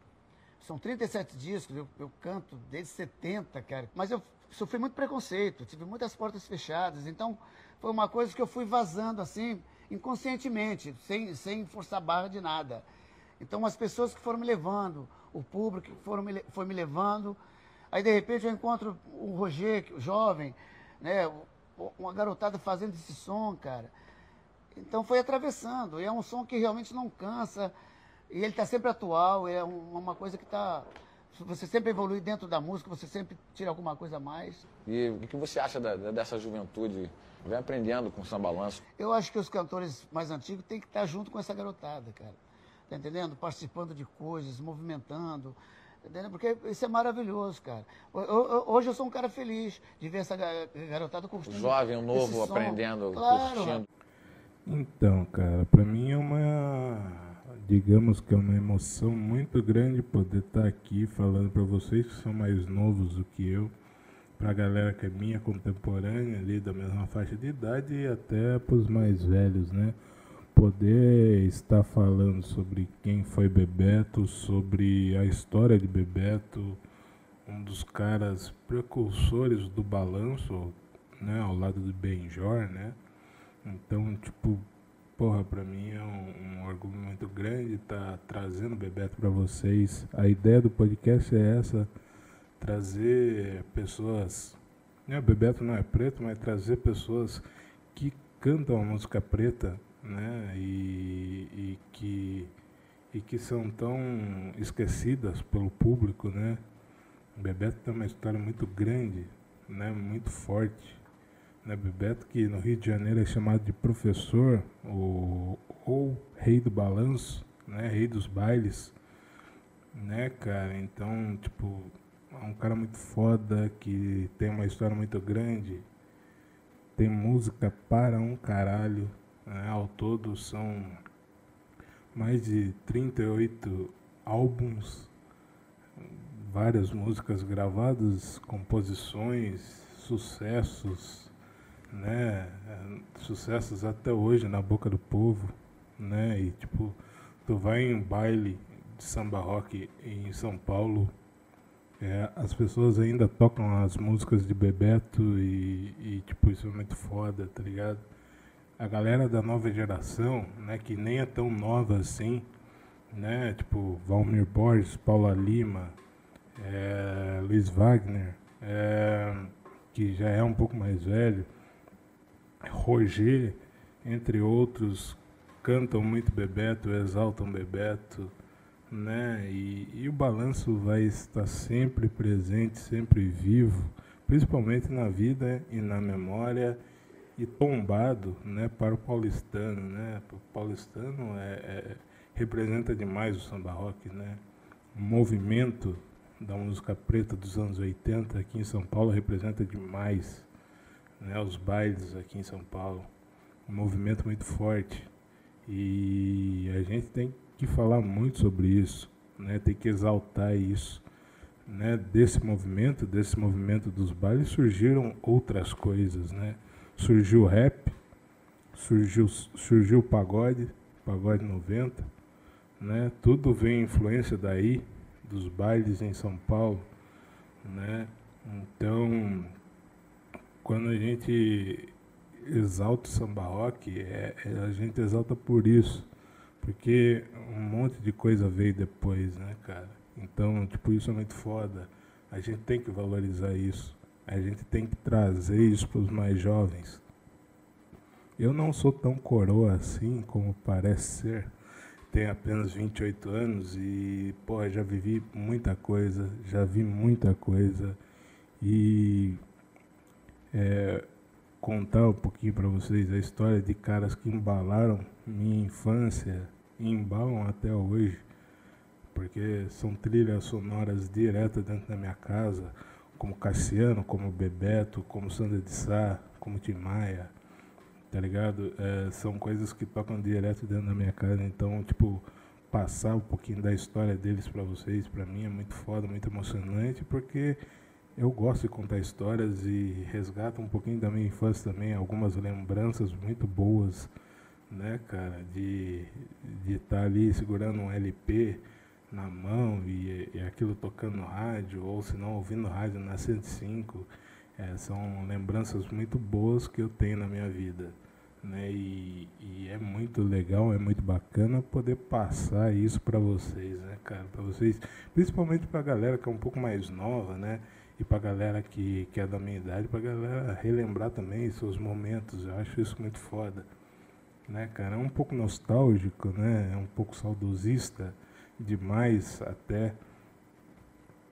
são 37 discos, eu, eu canto desde 70, cara. Mas eu sofri muito preconceito, tive muitas portas fechadas. Então, foi uma coisa que eu fui vazando assim, inconscientemente, sem, sem forçar barra de nada. Então, as pessoas que foram me levando, o público que foram me, foi me levando. Aí, de repente, eu encontro o Roger, jovem, né? Uma garotada fazendo esse som, cara. Então foi atravessando. E é um som que realmente não cansa. E ele está sempre atual. É uma coisa que está. Você sempre evolui dentro da música, você sempre tira alguma coisa a mais. E o que você acha da, dessa juventude? Vem aprendendo com o sambalanço. Eu acho que os cantores mais antigos têm que estar junto com essa garotada, cara. Tá entendendo? Participando de coisas, movimentando. Tá? Porque isso é maravilhoso, cara. Hoje eu sou um cara feliz de ver essa garotada curtindo. Jovem, o novo, aprendendo, claro. curtindo. Então, cara, para mim é uma, digamos que é uma emoção muito grande poder estar tá aqui falando para vocês que são mais novos do que eu, para a galera que é minha contemporânea ali da mesma faixa de idade e até para os mais velhos, né? Poder estar falando sobre quem foi Bebeto, sobre a história de Bebeto, um dos caras precursores do balanço, né, ao lado de Benjor, né? Então, tipo, porra, pra mim é um, um orgulho muito grande estar tá trazendo Bebeto para vocês. A ideia do podcast é essa, trazer pessoas, né, Bebeto não é preto, mas trazer pessoas que cantam a música preta, né, e, e que e que são tão esquecidas pelo público, né? Bebeto tem uma história muito grande, né? Muito forte. Né? Bebeto que no Rio de Janeiro é chamado de professor ou, ou rei do balanço, né? Rei dos bailes, né, cara? Então, tipo, é um cara muito foda que tem uma história muito grande. Tem música para um caralho. Né? Ao todo são mais de 38 álbuns, várias músicas gravadas, composições, sucessos, né? Sucessos até hoje na boca do povo, né? E tipo, tu vai em baile de samba rock em São Paulo, é, as pessoas ainda tocam as músicas de Bebeto e, e tipo, isso é muito foda, tá ligado? a galera da nova geração, né, que nem é tão nova assim, né, tipo Valmir Borges, Paula Lima, é, Luiz Wagner, é, que já é um pouco mais velho, Roger, entre outros, cantam muito Bebeto, exaltam Bebeto, né, e, e o balanço vai estar sempre presente, sempre vivo, principalmente na vida e na memória e tombado né, para o paulistano. Né? O paulistano é, é, representa demais o samba rock. Né? O movimento da música preta dos anos 80 aqui em São Paulo representa demais né, os bailes aqui em São Paulo. Um movimento muito forte. E a gente tem que falar muito sobre isso, né? tem que exaltar isso. Né? Desse movimento, desse movimento dos bailes, surgiram outras coisas, né? surgiu o rap, surgiu, surgiu o pagode, pagode 90, né? Tudo vem influência daí, dos bailes em São Paulo, né? Então, quando a gente exalta o samba rock, é, é, a gente exalta por isso, porque um monte de coisa veio depois, né, cara? Então, tipo, isso é muito foda. A gente tem que valorizar isso. A gente tem que trazer isso para os mais jovens. Eu não sou tão coroa assim como parece ser. Tenho apenas 28 anos e, porra, já vivi muita coisa, já vi muita coisa. E é, contar um pouquinho para vocês a história de caras que embalaram minha infância e embalam até hoje, porque são trilhas sonoras diretas dentro da minha casa como Cassiano, como Bebeto, como Sandra de Sá, como Tim Maia, tá ligado? É, são coisas que tocam direto dentro da minha casa, então, tipo, passar um pouquinho da história deles para vocês, para mim é muito foda, muito emocionante, porque eu gosto de contar histórias e resgato um pouquinho da minha infância também, algumas lembranças muito boas, né, cara, de estar tá ali segurando um LP, na mão e, e aquilo tocando no rádio, ou se não ouvindo rádio na 105, é, são lembranças muito boas que eu tenho na minha vida. Né? E, e é muito legal, é muito bacana poder passar isso para vocês, né, cara? Para vocês, principalmente para a galera que é um pouco mais nova, né? E para a galera que, que é da minha idade, para a galera relembrar também seus momentos. Eu acho isso muito foda, né, cara? É um pouco nostálgico, né? É um pouco saudosista demais até.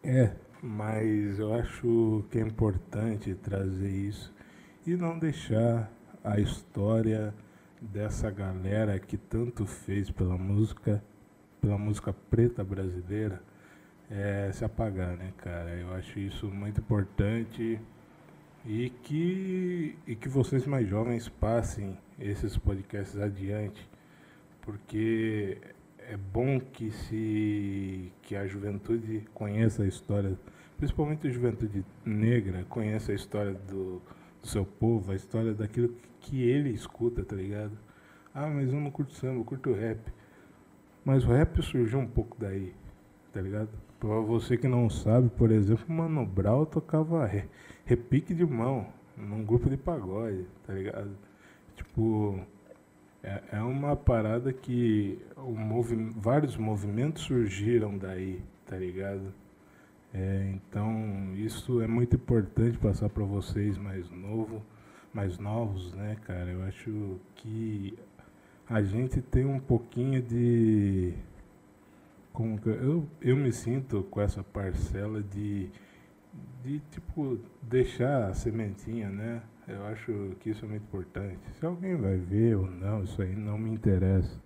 É, mas eu acho que é importante trazer isso e não deixar a história dessa galera que tanto fez pela música, pela música preta brasileira, é, se apagar, né, cara? Eu acho isso muito importante e que, e que vocês mais jovens passem esses podcasts adiante, porque é bom que se que a juventude conheça a história, principalmente a juventude negra, conheça a história do, do seu povo, a história daquilo que ele escuta, tá ligado? Ah, mas eu não curto samba, eu curto rap. Mas o rap surgiu um pouco daí, tá ligado? Pra você que não sabe, por exemplo, Mano Brown tocava re, repique de mão num grupo de pagode, tá ligado? Tipo, é, é uma parada que movi vários movimentos surgiram daí, tá ligado? É, então isso é muito importante passar para vocês mais novo, mais novos, né, cara? Eu acho que a gente tem um pouquinho de como que eu, eu me sinto com essa parcela de, de tipo deixar a sementinha, né? Eu acho que isso é muito importante. Se alguém vai ver ou não, isso aí não me interessa.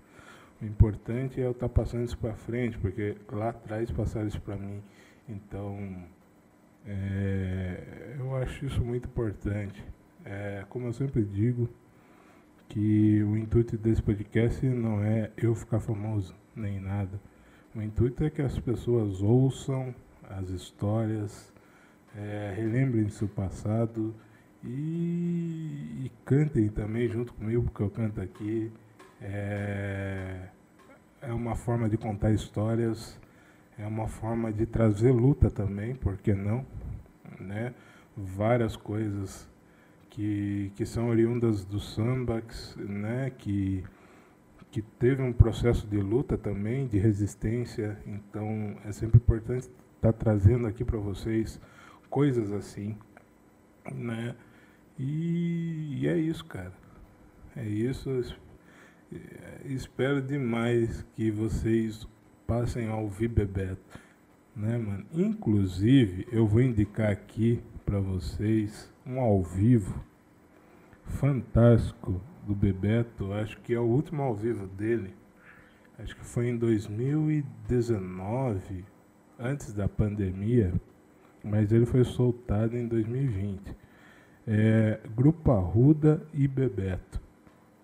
O importante é eu estar tá passando isso para frente, porque lá atrás passaram isso para mim. Então, é, eu acho isso muito importante. É, como eu sempre digo, que o intuito desse podcast não é eu ficar famoso, nem nada. O intuito é que as pessoas ouçam as histórias, é, relembrem seu passado e, e, cantem também junto comigo, porque eu canto aqui. É, é uma forma de contar histórias, é uma forma de trazer luta também, por que não? Né? Várias coisas que, que são oriundas do sambax, né? que, que teve um processo de luta também, de resistência, então é sempre importante estar tá trazendo aqui para vocês coisas assim, né? E, e é isso, cara. É isso. Espero demais que vocês passem a ouvir Bebeto, né, mano? Inclusive, eu vou indicar aqui para vocês um ao vivo fantástico do Bebeto. Acho que é o último ao vivo dele. Acho que foi em 2019, antes da pandemia, mas ele foi soltado em 2020 é, Grupo Arruda e Bebeto.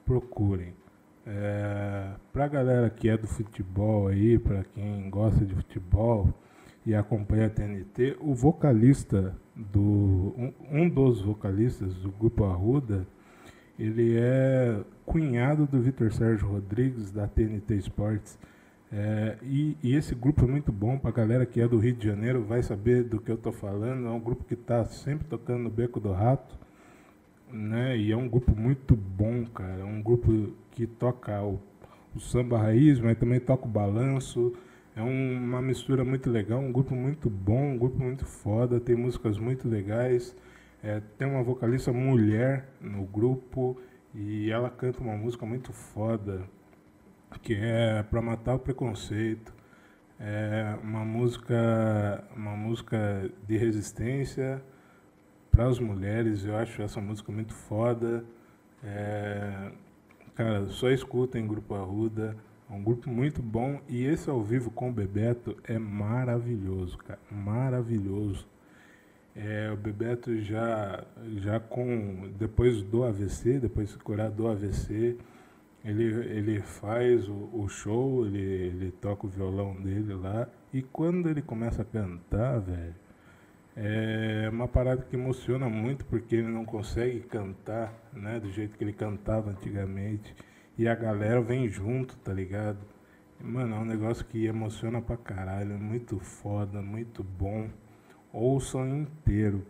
Procurem. É, para a galera que é do futebol aí, para quem gosta de futebol e acompanha a TNT, o vocalista do um, um, dos vocalistas do grupo Arruda, ele é cunhado do Vitor Sérgio Rodrigues da TNT Sports. É, e, e, esse grupo é muito bom para a galera que é do Rio de Janeiro, vai saber do que eu estou falando. É um grupo que está sempre tocando no Beco do Rato, né? E é um grupo muito bom, cara. É um grupo que toca o, o samba raiz, mas também toca o balanço. É um, uma mistura muito legal, um grupo muito bom, um grupo muito foda, tem músicas muito legais. É, tem uma vocalista mulher no grupo e ela canta uma música muito foda que é para matar o preconceito. É uma música, uma música de resistência para as mulheres. Eu acho essa música muito foda. É, cara, só escuta em Grupo Arruda. É um grupo muito bom e esse ao vivo com o Bebeto é maravilhoso, cara, maravilhoso. É, o Bebeto já, já com depois do AVC, depois de se curar do AVC, ele, ele faz o, o, show, ele, ele toca o violão dele lá. E quando ele começa a cantar, velho, é uma parada que emociona muito porque ele não consegue cantar, né, do jeito que ele cantava antigamente. E a galera vem junto, tá ligado? Mano, é um negócio que emociona pra caralho, é muito foda, muito bom. Ouçam inteiro.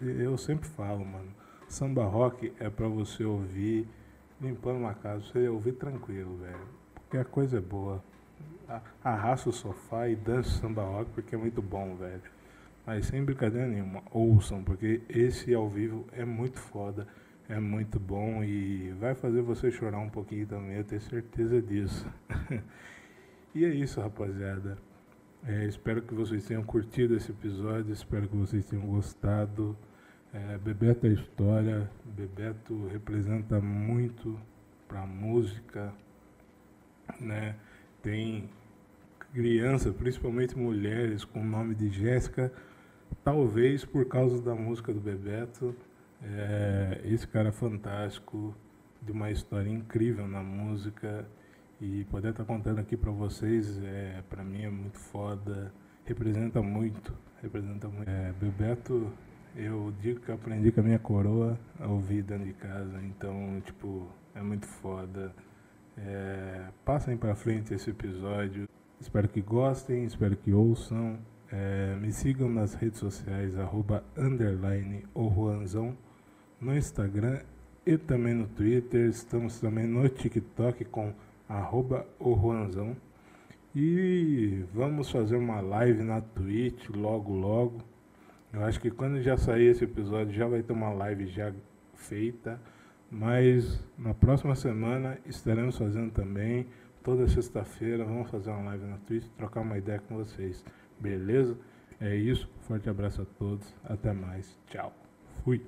Eu sempre falo, mano, samba rock é pra você ouvir limpando uma casa, você ouvir tranquilo, velho. Porque a coisa é boa. Arrasta o sofá e dança samba rock porque é muito bom, velho. Mas sem brincadeira nenhuma, ouçam, porque esse ao vivo é muito foda, é muito bom e vai fazer você chorar um pouquinho também, eu tenho certeza disso. e é isso, rapaziada. É, espero que vocês tenham curtido esse episódio, espero que vocês tenham gostado. É, Bebeto é história, Bebeto representa muito para a música, né? Tem criança, principalmente mulheres, com o nome de Jéssica, talvez por causa da música do Bebeto. É, esse cara é fantástico, de uma história incrível na música e poder estar tá contando aqui para vocês, é, para mim é muito foda, representa muito, representa muito. É, Bebeto eu digo que aprendi com a minha coroa a ouvir dentro de casa, então, tipo, é muito foda. É, passem para frente esse episódio. Espero que gostem, espero que ouçam. É, me sigam nas redes sociais, arroba underline Juanzão, no Instagram e também no Twitter. Estamos também no TikTok com arroba o Juanzão. E vamos fazer uma live na Twitch logo logo. Eu acho que quando já sair esse episódio já vai ter uma live já feita, mas na próxima semana estaremos fazendo também toda sexta-feira. Vamos fazer uma live na Twitch, trocar uma ideia com vocês. Beleza? É isso. Forte abraço a todos. Até mais. Tchau. Fui.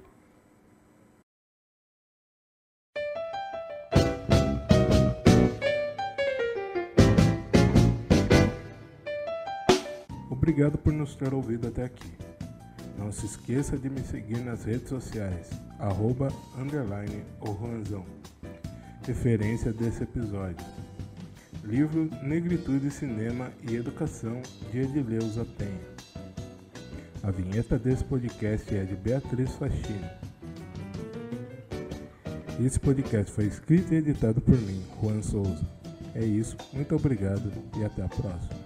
Obrigado por nos ter ouvido até aqui. Não se esqueça de me seguir nas redes sociais, arroba, underline ou Juanzão. Referência desse episódio. Livro Negritude, Cinema e Educação, de Edileuza Penha. A vinheta desse podcast é de Beatriz Faxina. Esse podcast foi escrito e editado por mim, Juan Souza. É isso, muito obrigado e até a próxima.